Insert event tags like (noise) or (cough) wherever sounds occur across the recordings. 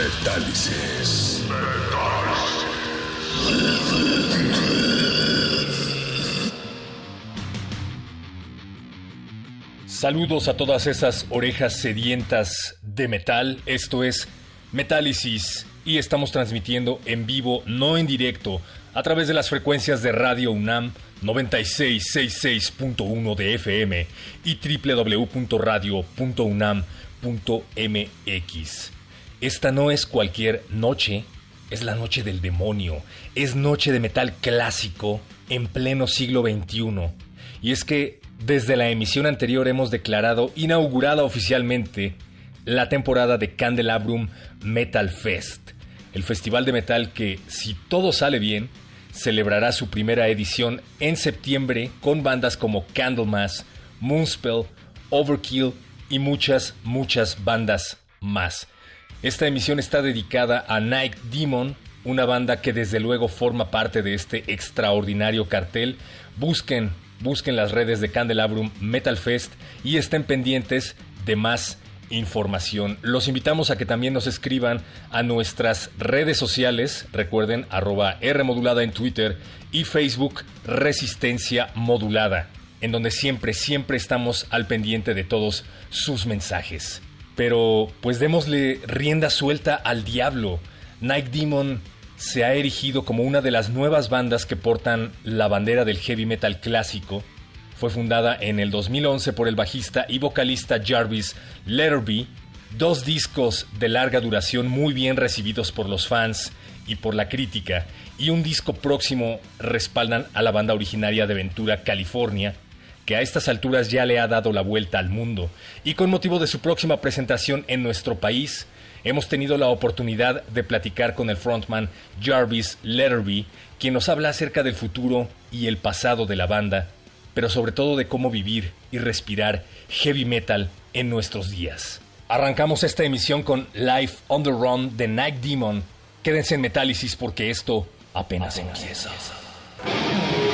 Metálisis. Saludos a todas esas orejas sedientas de metal. Esto es Metálisis y estamos transmitiendo en vivo, no en directo, a través de las frecuencias de Radio UNAM 9666.1 de FM y www.radio.unam.mx. Esta no es cualquier noche, es la noche del demonio, es noche de metal clásico en pleno siglo XXI. Y es que desde la emisión anterior hemos declarado inaugurada oficialmente la temporada de Candelabrum Metal Fest, el festival de metal que, si todo sale bien, celebrará su primera edición en septiembre con bandas como Candlemas, Moonspell, Overkill y muchas, muchas bandas más. Esta emisión está dedicada a Night Demon, una banda que desde luego forma parte de este extraordinario cartel. Busquen, busquen las redes de Candelabrum Metal Fest y estén pendientes de más información. Los invitamos a que también nos escriban a nuestras redes sociales, recuerden arroba en Twitter y Facebook Resistencia Modulada, en donde siempre, siempre estamos al pendiente de todos sus mensajes. Pero pues démosle rienda suelta al diablo. Night Demon se ha erigido como una de las nuevas bandas que portan la bandera del heavy metal clásico fue fundada en el 2011 por el bajista y vocalista Jarvis Letterby. Dos discos de larga duración muy bien recibidos por los fans y por la crítica, y un disco próximo respaldan a la banda originaria de Ventura, California, que a estas alturas ya le ha dado la vuelta al mundo, y con motivo de su próxima presentación en nuestro país, hemos tenido la oportunidad de platicar con el frontman Jarvis Letterby, quien nos habla acerca del futuro y el pasado de la banda pero sobre todo de cómo vivir y respirar heavy metal en nuestros días. Arrancamos esta emisión con Life on the Run de Night Demon. Quédense en Metálisis porque esto apenas, apenas empieza. Control.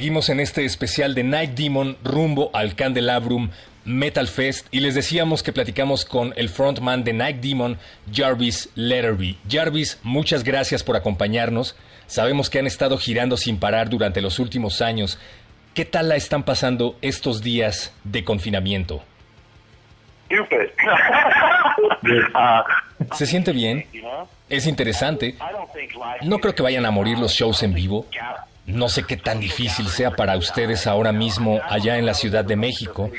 Seguimos en este especial de Night Demon rumbo al Candelabrum Metal Fest y les decíamos que platicamos con el frontman de Night Demon, Jarvis Letterby. Jarvis, muchas gracias por acompañarnos. Sabemos que han estado girando sin parar durante los últimos años. ¿Qué tal la están pasando estos días de confinamiento? (laughs) ¿Se siente bien? ¿Es interesante? No creo que vayan a morir los shows en vivo. No sé qué tan difícil sea para ustedes ahora mismo allá en la Ciudad de México,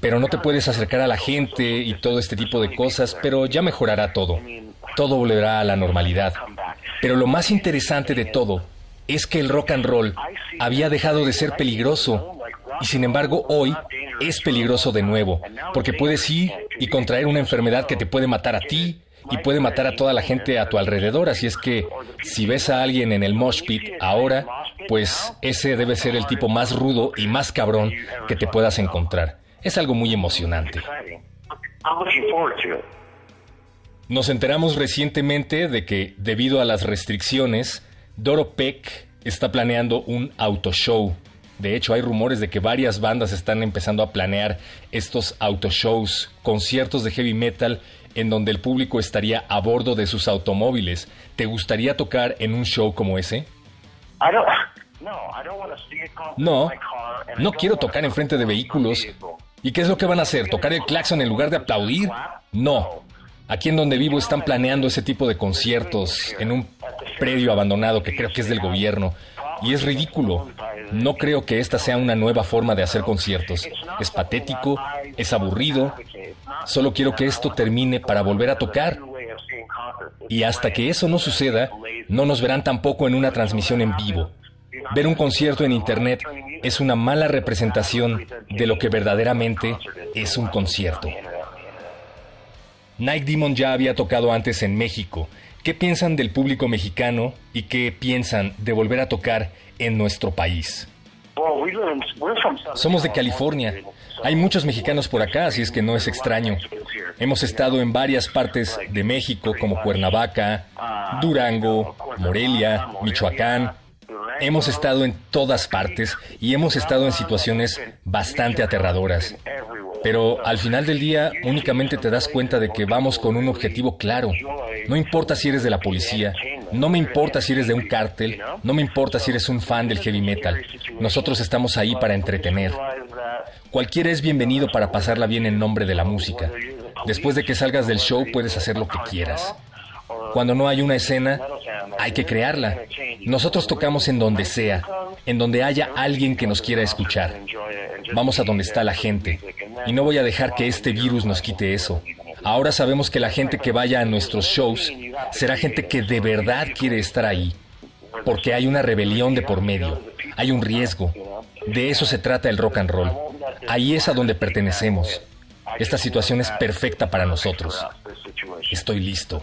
pero no te puedes acercar a la gente y todo este tipo de cosas, pero ya mejorará todo. Todo volverá a la normalidad. Pero lo más interesante de todo es que el rock and roll había dejado de ser peligroso y sin embargo hoy es peligroso de nuevo, porque puedes ir y contraer una enfermedad que te puede matar a ti, y puede matar a toda la gente a tu alrededor. Así es que si ves a alguien en el mosh pit ahora, pues ese debe ser el tipo más rudo y más cabrón que te puedas encontrar. Es algo muy emocionante. Nos enteramos recientemente de que, debido a las restricciones, Doro Peck está planeando un autoshow. De hecho, hay rumores de que varias bandas están empezando a planear estos autoshows, conciertos de heavy metal en donde el público estaría a bordo de sus automóviles. ¿Te gustaría tocar en un show como ese? (laughs) No, no quiero tocar enfrente de vehículos. ¿Y qué es lo que van a hacer? ¿Tocar el claxon en lugar de aplaudir? No. Aquí en donde vivo están planeando ese tipo de conciertos en un predio abandonado que creo que es del gobierno. Y es ridículo. No creo que esta sea una nueva forma de hacer conciertos. Es patético, es aburrido. Solo quiero que esto termine para volver a tocar. Y hasta que eso no suceda, no nos verán tampoco en una transmisión en vivo. Ver un concierto en Internet es una mala representación de lo que verdaderamente es un concierto. Night Demon ya había tocado antes en México ¿Qué piensan del público mexicano y qué piensan de volver a tocar en nuestro país? Somos de California. Hay muchos mexicanos por acá, así es que no es extraño. Hemos estado en varias partes de México como Cuernavaca, Durango, Morelia, Michoacán. Hemos estado en todas partes y hemos estado en situaciones bastante aterradoras. Pero al final del día únicamente te das cuenta de que vamos con un objetivo claro. No importa si eres de la policía, no me importa si eres de un cártel, no me importa si eres un fan del heavy metal. Nosotros estamos ahí para entretener. Cualquiera es bienvenido para pasarla bien en nombre de la música. Después de que salgas del show puedes hacer lo que quieras. Cuando no hay una escena, hay que crearla. Nosotros tocamos en donde sea, en donde haya alguien que nos quiera escuchar. Vamos a donde está la gente. Y no voy a dejar que este virus nos quite eso. Ahora sabemos que la gente que vaya a nuestros shows será gente que de verdad quiere estar ahí. Porque hay una rebelión de por medio. Hay un riesgo. De eso se trata el rock and roll. Ahí es a donde pertenecemos. Esta situación es perfecta para nosotros. Estoy listo.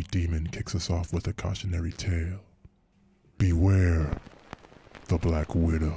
Night Demon kicks us off with a cautionary tale. Beware the Black Widow.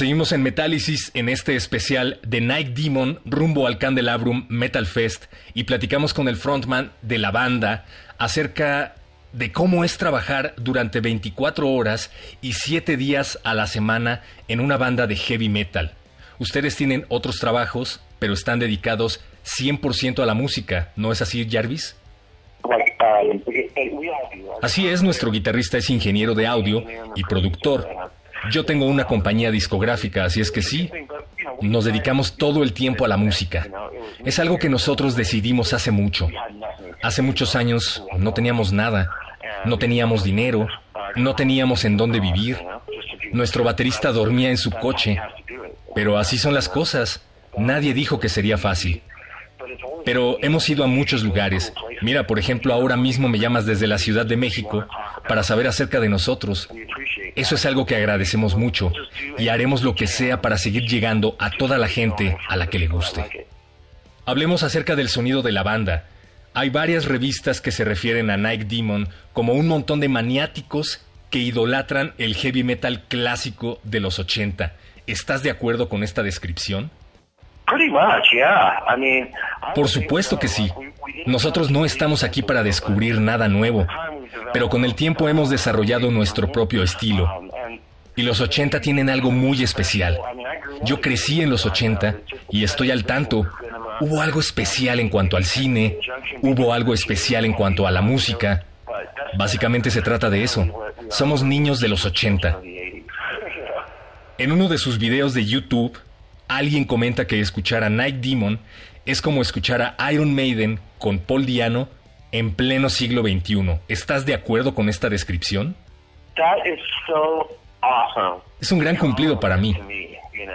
Seguimos en Metálisis en este especial de Night Demon rumbo al Candelabrum Metal Fest y platicamos con el frontman de la banda acerca de cómo es trabajar durante 24 horas y 7 días a la semana en una banda de heavy metal. Ustedes tienen otros trabajos, pero están dedicados 100% a la música, ¿no es así, Jarvis? Así es, nuestro guitarrista es ingeniero de audio y productor. Yo tengo una compañía discográfica, así es que sí, nos dedicamos todo el tiempo a la música. Es algo que nosotros decidimos hace mucho. Hace muchos años no teníamos nada, no teníamos dinero, no teníamos en dónde vivir. Nuestro baterista dormía en su coche. Pero así son las cosas. Nadie dijo que sería fácil. Pero hemos ido a muchos lugares. Mira, por ejemplo, ahora mismo me llamas desde la Ciudad de México para saber acerca de nosotros. Eso es algo que agradecemos mucho y haremos lo que sea para seguir llegando a toda la gente a la que le guste. Hablemos acerca del sonido de la banda. Hay varias revistas que se refieren a Nike Demon como un montón de maniáticos que idolatran el heavy metal clásico de los 80. ¿Estás de acuerdo con esta descripción? Por supuesto que sí. Nosotros no estamos aquí para descubrir nada nuevo, pero con el tiempo hemos desarrollado nuestro propio estilo. Y los 80 tienen algo muy especial. Yo crecí en los 80 y estoy al tanto. Hubo algo especial en cuanto al cine, hubo algo especial en cuanto a la música. Básicamente se trata de eso. Somos niños de los 80. (laughs) En uno de sus videos de YouTube, alguien comenta que escuchar a Night Demon es como escuchar a Iron Maiden con Paul Diano en pleno siglo XXI. ¿Estás de acuerdo con esta descripción? Es un gran cumplido para mí.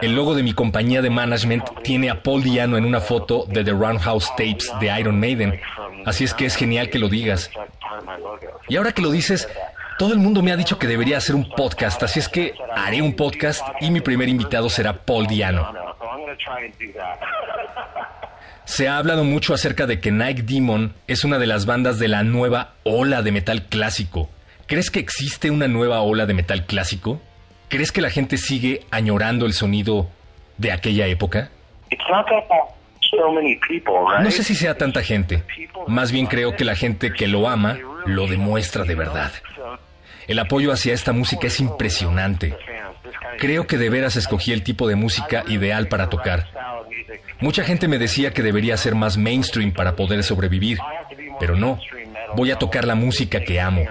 El logo de mi compañía de management tiene a Paul Diano en una foto de The Roundhouse Tapes de Iron Maiden. Así es que es genial que lo digas. Y ahora que lo dices, todo el mundo me ha dicho que debería hacer un podcast, así es que haré un podcast y mi primer invitado será Paul Diano. (laughs) Se ha hablado mucho acerca de que Nike Demon es una de las bandas de la nueva ola de metal clásico. ¿Crees que existe una nueva ola de metal clásico? ¿Crees que la gente sigue añorando el sonido de aquella época? No sé si sea tanta gente. Más bien creo que la gente que lo ama lo demuestra de verdad. El apoyo hacia esta música es impresionante. Creo que de veras escogí el tipo de música ideal para tocar. Mucha gente me decía que debería ser más mainstream para poder sobrevivir, pero no. Voy a tocar la música que amo.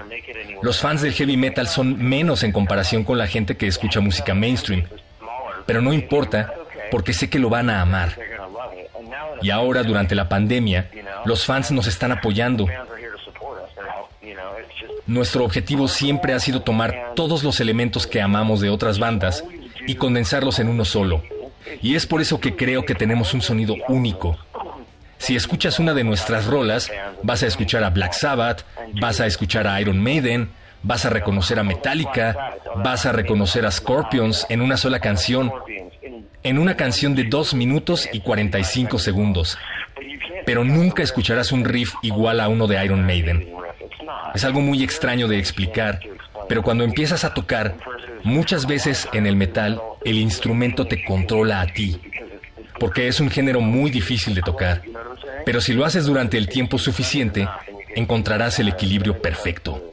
Los fans del heavy metal son menos en comparación con la gente que escucha música mainstream. Pero no importa, porque sé que lo van a amar. Y ahora, durante la pandemia, los fans nos están apoyando. Nuestro objetivo siempre ha sido tomar todos los elementos que amamos de otras bandas y condensarlos en uno solo. Y es por eso que creo que tenemos un sonido único. Si escuchas una de nuestras rolas, vas a escuchar a Black Sabbath, vas a escuchar a Iron Maiden, vas a reconocer a Metallica, vas a reconocer a Scorpions en una sola canción, en una canción de 2 minutos y 45 segundos. Pero nunca escucharás un riff igual a uno de Iron Maiden. Es algo muy extraño de explicar, pero cuando empiezas a tocar, muchas veces en el metal el instrumento te controla a ti, porque es un género muy difícil de tocar. Pero si lo haces durante el tiempo suficiente, encontrarás el equilibrio perfecto.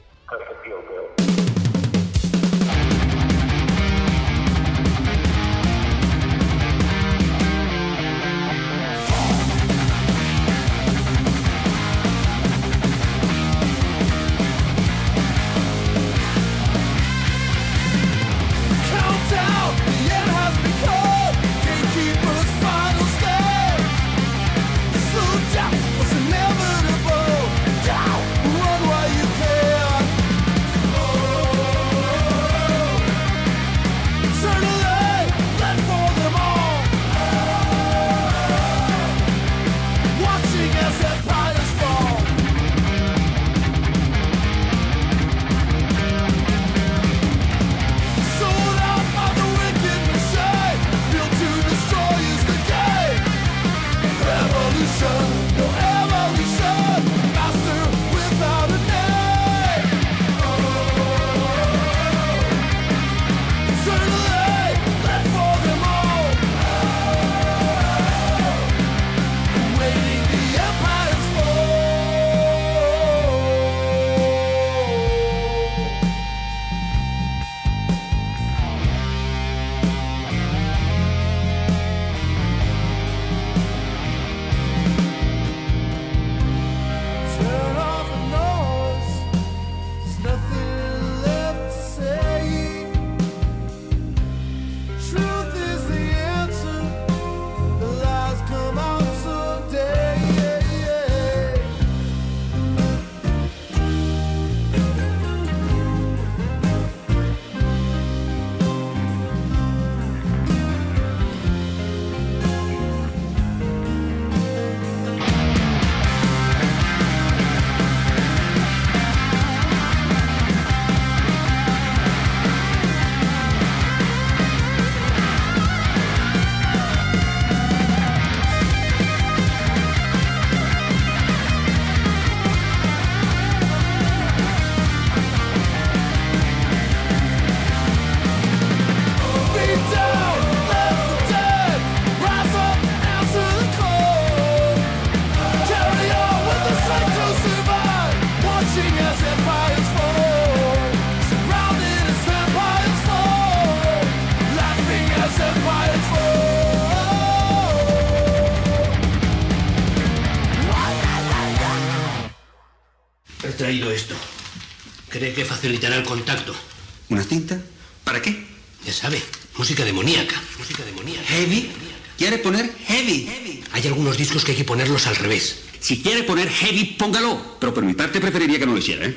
Heavy, póngalo. Pero por mi parte preferiría que no lo hiciera, ¿eh?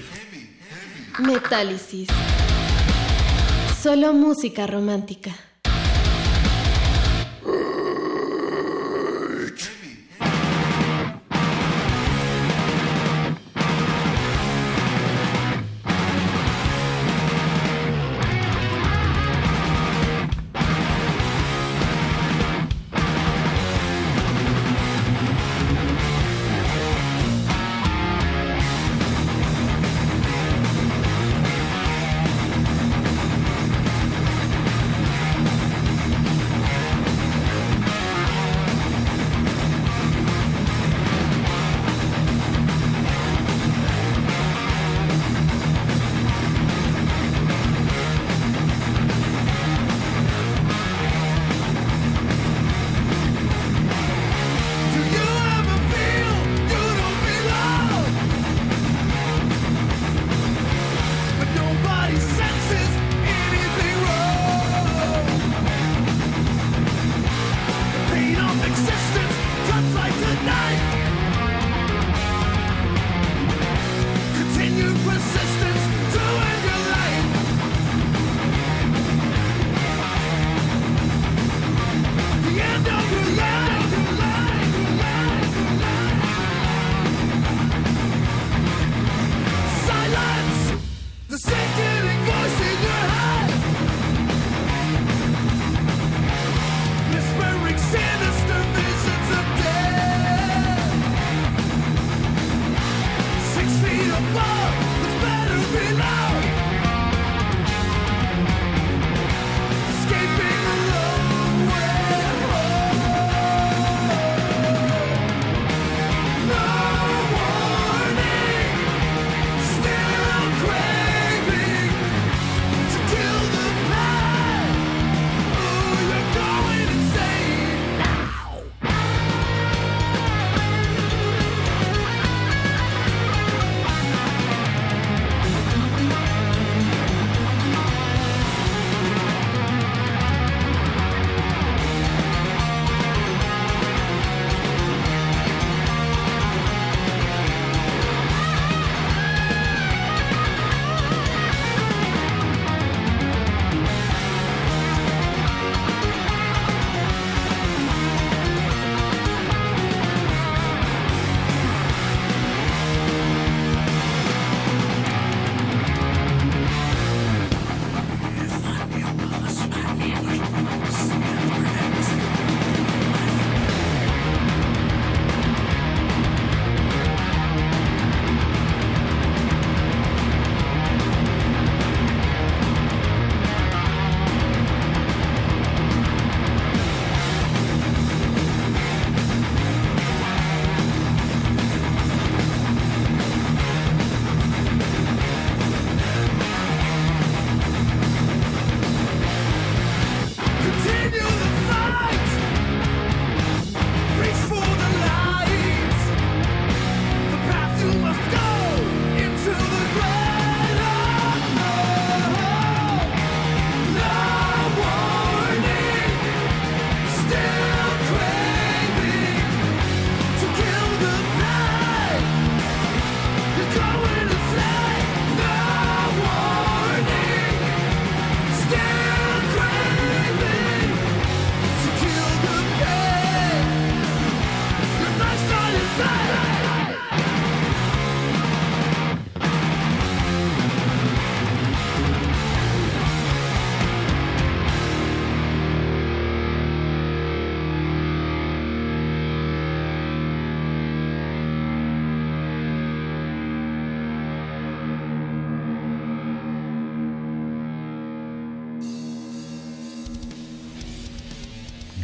Metálisis. Solo música romántica.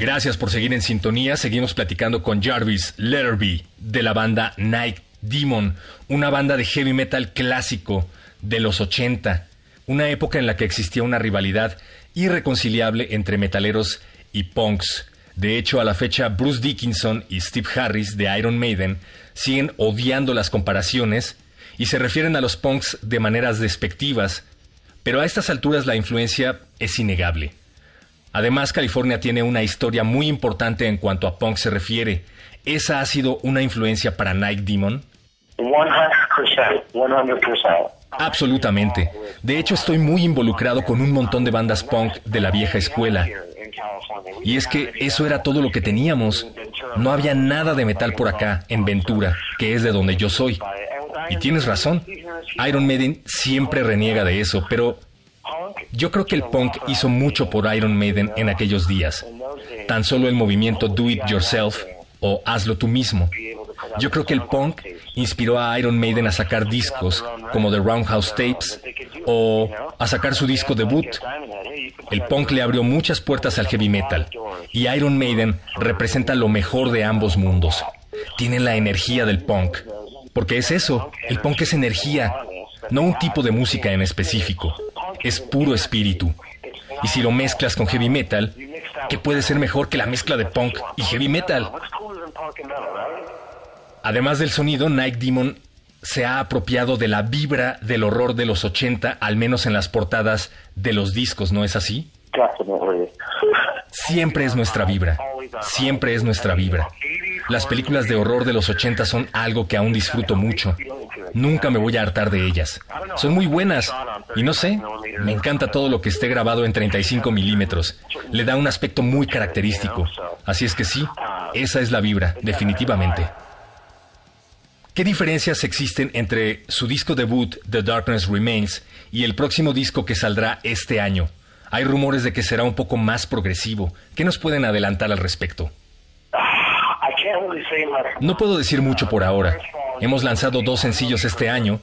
Gracias por seguir en sintonía. Seguimos platicando con Jarvis Letterby de la banda Night Demon, una banda de heavy metal clásico de los 80, una época en la que existía una rivalidad irreconciliable entre metaleros y punks. De hecho, a la fecha, Bruce Dickinson y Steve Harris de Iron Maiden siguen odiando las comparaciones y se refieren a los punks de maneras despectivas, pero a estas alturas la influencia es innegable. Además, California tiene una historia muy importante en cuanto a punk se refiere. ¿Esa ha sido una influencia para Night Demon? 100%, 100%. Absolutamente. De hecho, estoy muy involucrado con un montón de bandas punk de la vieja escuela. Y es que eso era todo lo que teníamos. No había nada de metal por acá, en Ventura, que es de donde yo soy. Y tienes razón. Iron Maiden siempre reniega de eso, pero yo creo que el punk hizo mucho por Iron Maiden en aquellos días. Tan solo el movimiento Do It Yourself o Hazlo tú mismo. Yo creo que el punk inspiró a Iron Maiden a sacar discos como The Roundhouse Tapes o a sacar su disco debut. El punk le abrió muchas puertas al heavy metal y Iron Maiden representa lo mejor de ambos mundos. Tienen la energía del punk. Porque es eso, el punk es energía, no un tipo de música en específico. Es puro espíritu. Y si lo mezclas con heavy metal, ¿qué puede ser mejor que la mezcla de punk y heavy metal? Además del sonido, Night Demon se ha apropiado de la vibra del horror de los 80, al menos en las portadas de los discos, ¿no es así? Siempre es nuestra vibra, siempre es nuestra vibra. Las películas de horror de los 80 son algo que aún disfruto mucho. Nunca me voy a hartar de ellas. Son muy buenas. Y no sé, me encanta todo lo que esté grabado en 35 milímetros. Le da un aspecto muy característico. Así es que sí, esa es la vibra, definitivamente. ¿Qué diferencias existen entre su disco debut, The Darkness Remains, y el próximo disco que saldrá este año? Hay rumores de que será un poco más progresivo. ¿Qué nos pueden adelantar al respecto? Much. No puedo decir mucho por ahora. Hemos lanzado dos sencillos este año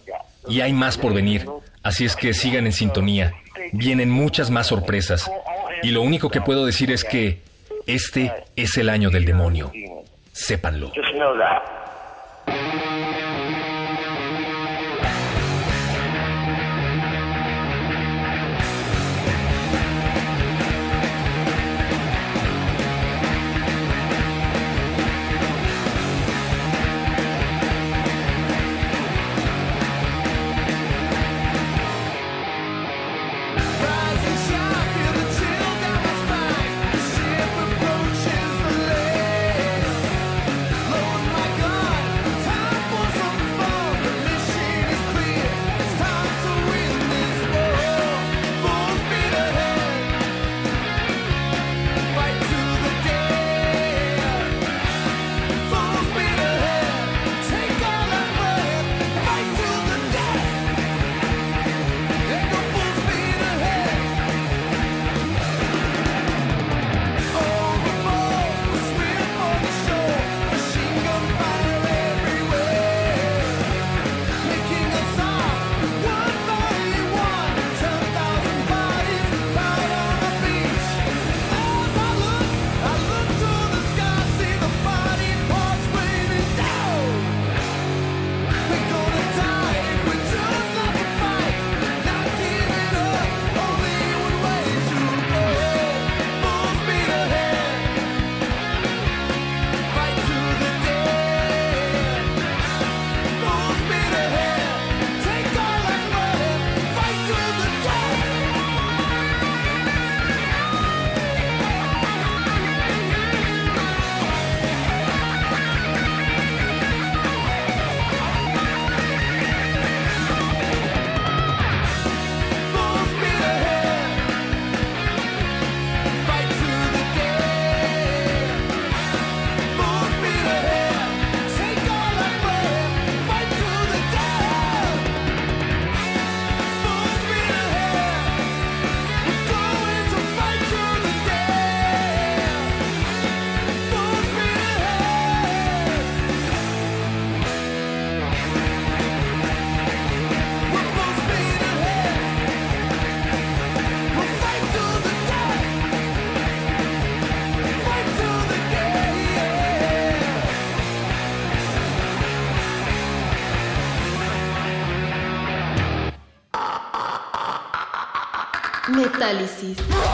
y hay más por venir, así es que sigan en sintonía. Vienen muchas más sorpresas. Y lo único que puedo decir es que este es el año del demonio. Sépanlo. Metálisis.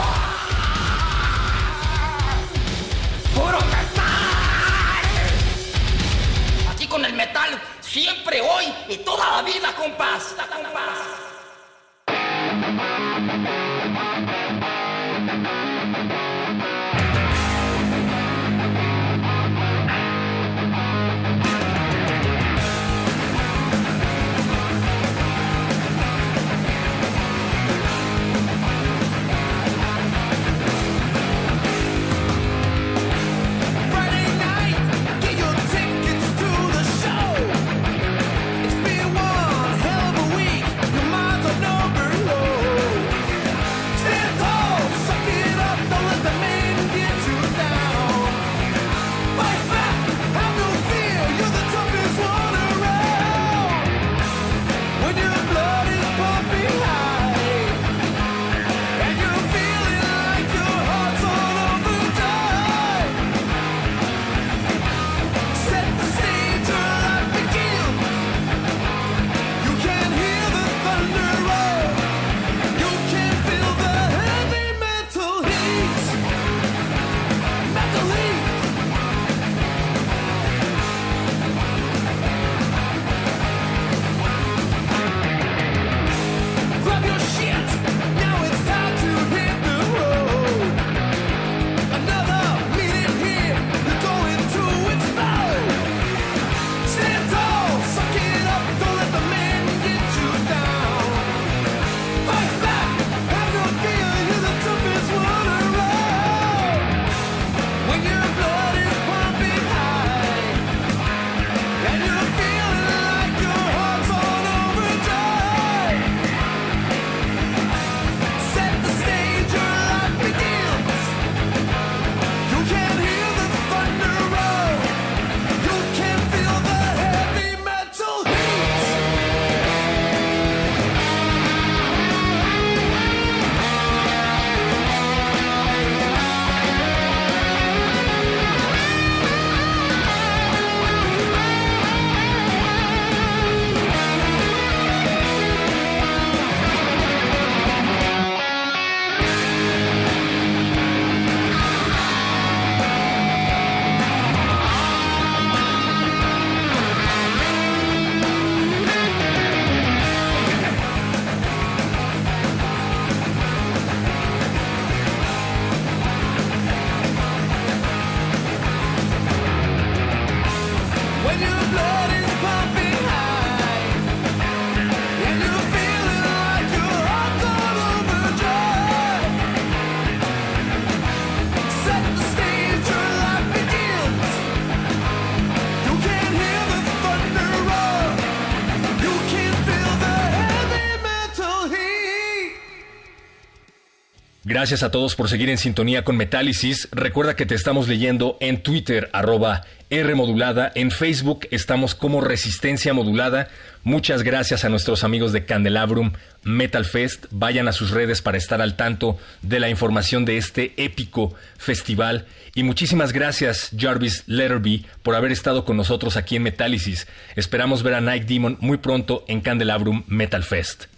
Gracias a todos por seguir en sintonía con Metálisis. Recuerda que te estamos leyendo en Twitter, arroba R modulada. En Facebook estamos como Resistencia Modulada. Muchas gracias a nuestros amigos de Candelabrum Metal Fest. Vayan a sus redes para estar al tanto de la información de este épico festival. Y muchísimas gracias, Jarvis Letterby, por haber estado con nosotros aquí en Metálisis. Esperamos ver a Night Demon muy pronto en Candelabrum Metal Fest.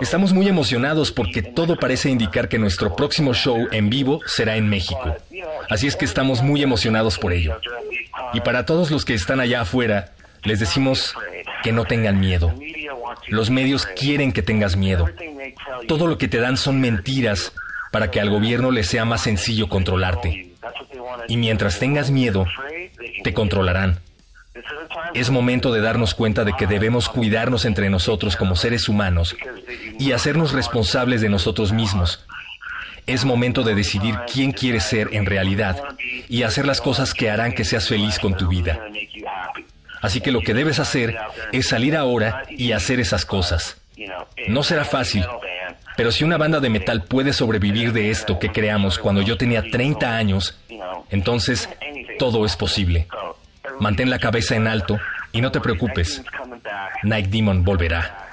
Estamos muy emocionados porque todo parece indicar que nuestro próximo show en vivo será en México. Así es que estamos muy emocionados por ello. Y para todos los que están allá afuera, les decimos que no tengan miedo. Los medios quieren que tengas miedo. Todo lo que te dan son mentiras para que al gobierno le sea más sencillo controlarte. Y mientras tengas miedo, te controlarán. Es momento de darnos cuenta de que debemos cuidarnos entre nosotros como seres humanos y hacernos responsables de nosotros mismos. Es momento de decidir quién quieres ser en realidad y hacer las cosas que harán que seas feliz con tu vida. Así que lo que debes hacer es salir ahora y hacer esas cosas. No será fácil, pero si una banda de metal puede sobrevivir de esto que creamos cuando yo tenía 30 años, entonces todo es posible. Mantén la cabeza en alto y no te preocupes. Night Demon volverá.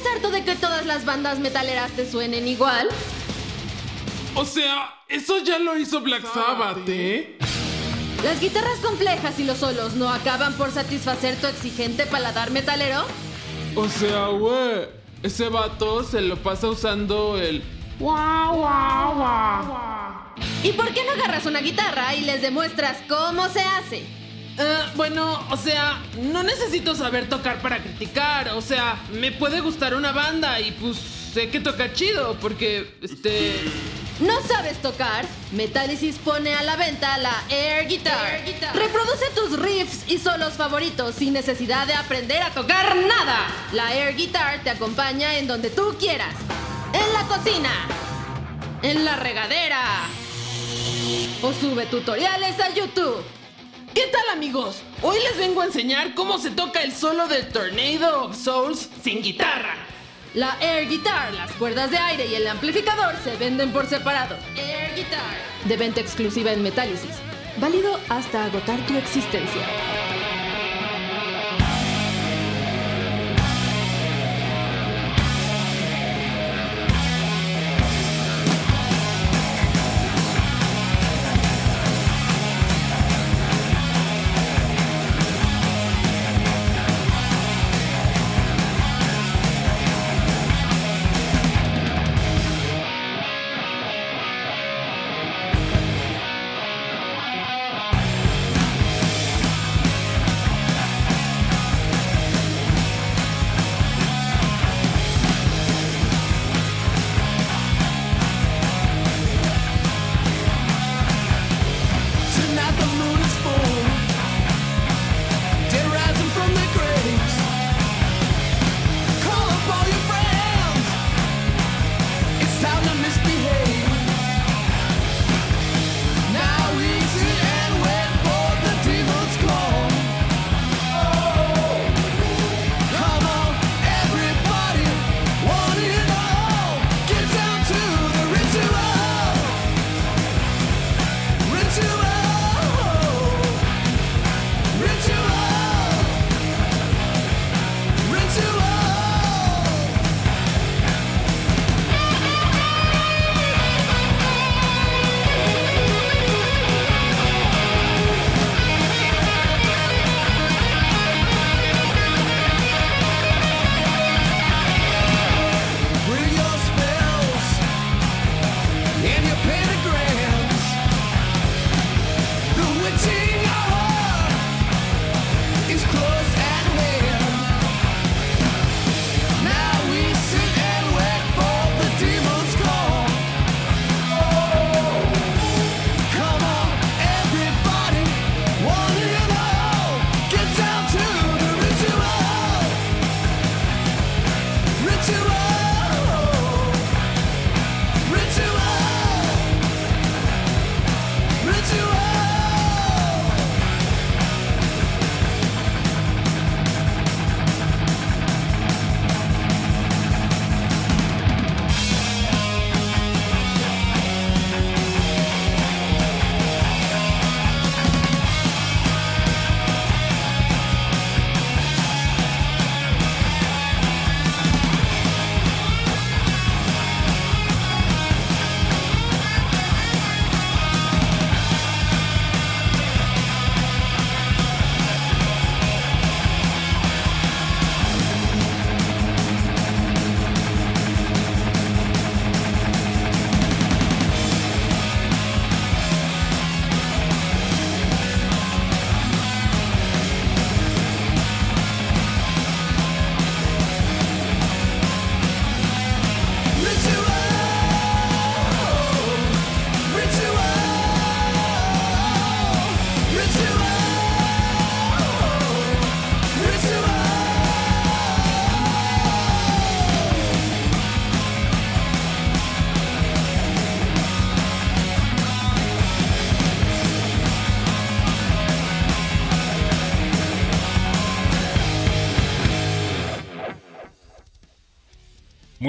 ¿Estás harto de que todas las bandas metaleras te suenen igual? O sea, eso ya lo hizo Black Sabbath, ¿eh? ¿Las guitarras complejas y los solos no acaban por satisfacer tu exigente paladar metalero? O sea, güey, ese vato se lo pasa usando el... Guau, guau, guau. ¿Y por qué no agarras una guitarra y les demuestras cómo se hace? Eh, bueno, o sea, no necesito saber tocar para criticar. O sea, me puede gustar una banda y pues sé que toca chido porque, este... ¿No sabes tocar? Metallicis pone a la venta la Air Guitar. Reproduce tus riffs y solos favoritos sin necesidad de aprender a tocar nada. La Air Guitar te acompaña en donde tú quieras. En la cocina. En la regadera. O sube tutoriales a YouTube. ¿Qué tal amigos? Hoy les vengo a enseñar cómo se toca el solo de Tornado of Souls sin guitarra. La Air Guitar, las cuerdas de aire y el amplificador se venden por separado. Air Guitar. De venta exclusiva en Metálisis. Válido hasta agotar tu existencia.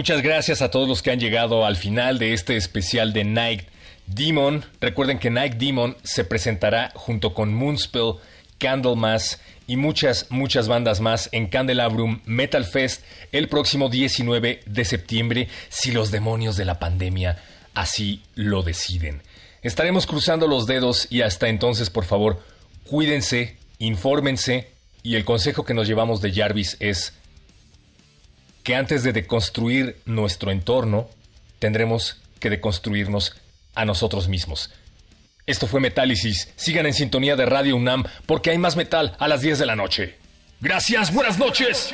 Muchas gracias a todos los que han llegado al final de este especial de Night Demon. Recuerden que Night Demon se presentará junto con Moonspell Candlemas y muchas, muchas bandas más en Candelabrum Metal Fest el próximo 19 de septiembre, si los demonios de la pandemia así lo deciden. Estaremos cruzando los dedos y hasta entonces, por favor, cuídense, infórmense y el consejo que nos llevamos de Jarvis es que antes de deconstruir nuestro entorno, tendremos que deconstruirnos a nosotros mismos. Esto fue Metálisis. Sigan en sintonía de Radio UNAM porque hay más metal a las 10 de la noche. Gracias, buenas noches.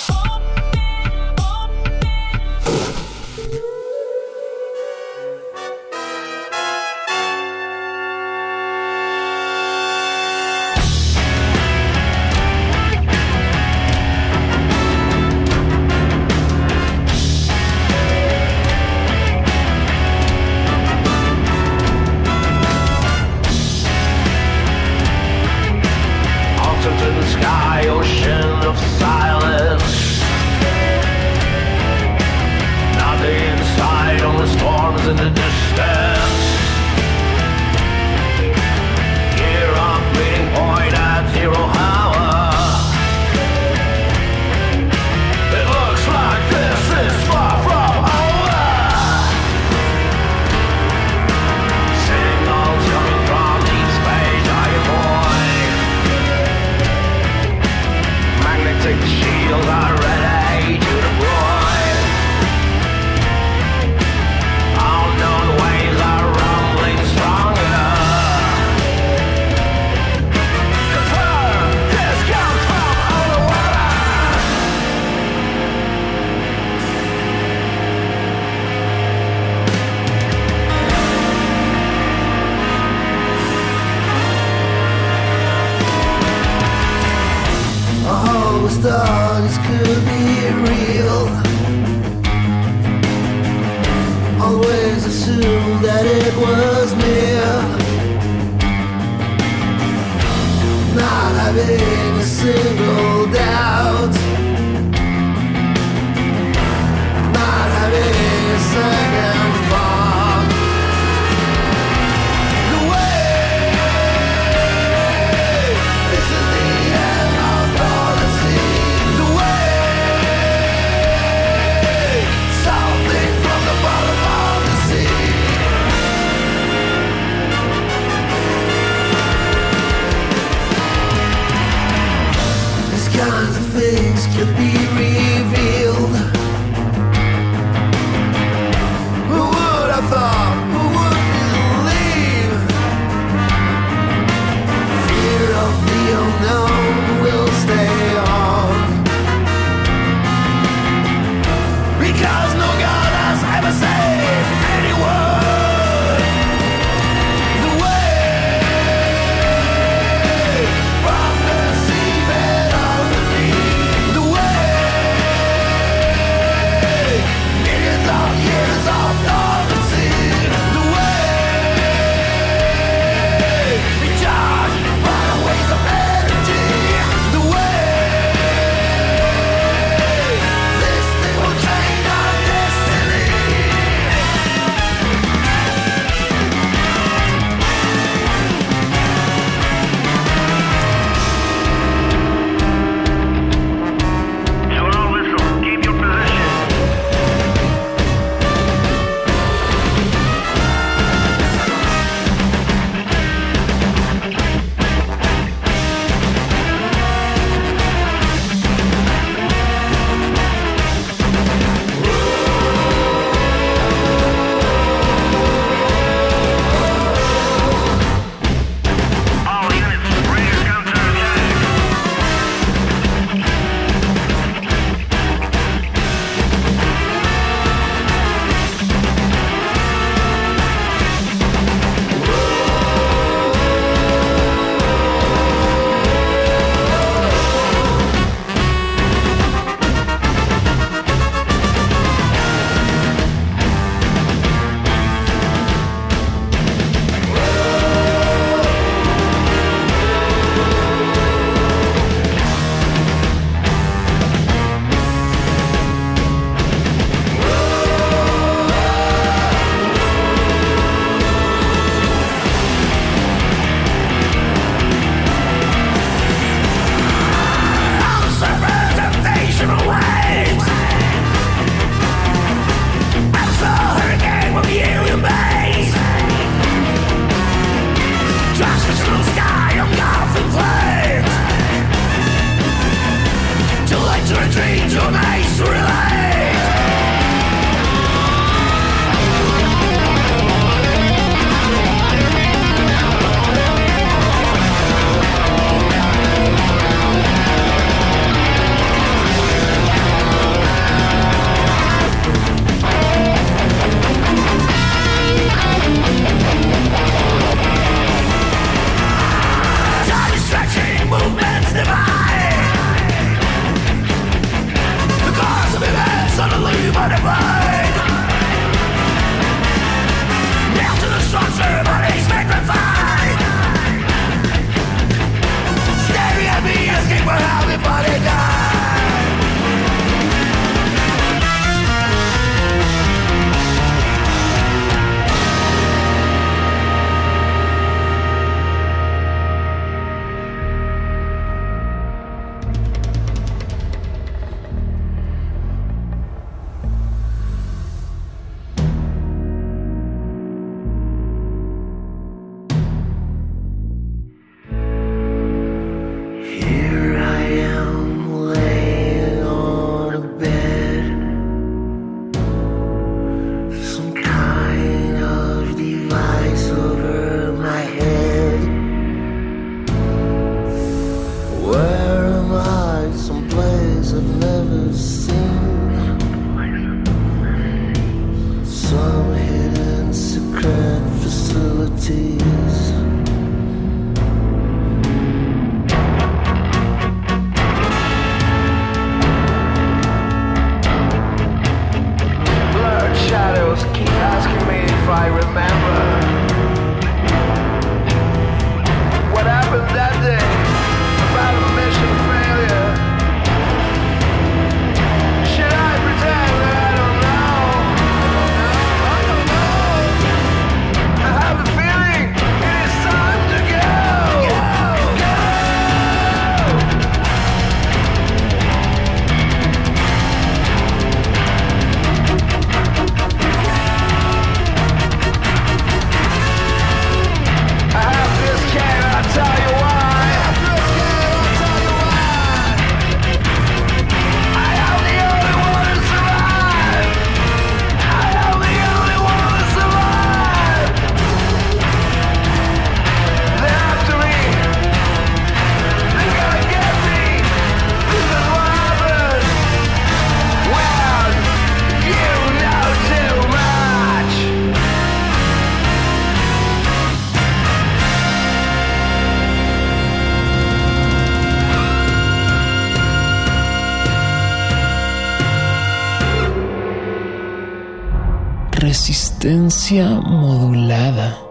Resistencia modulada.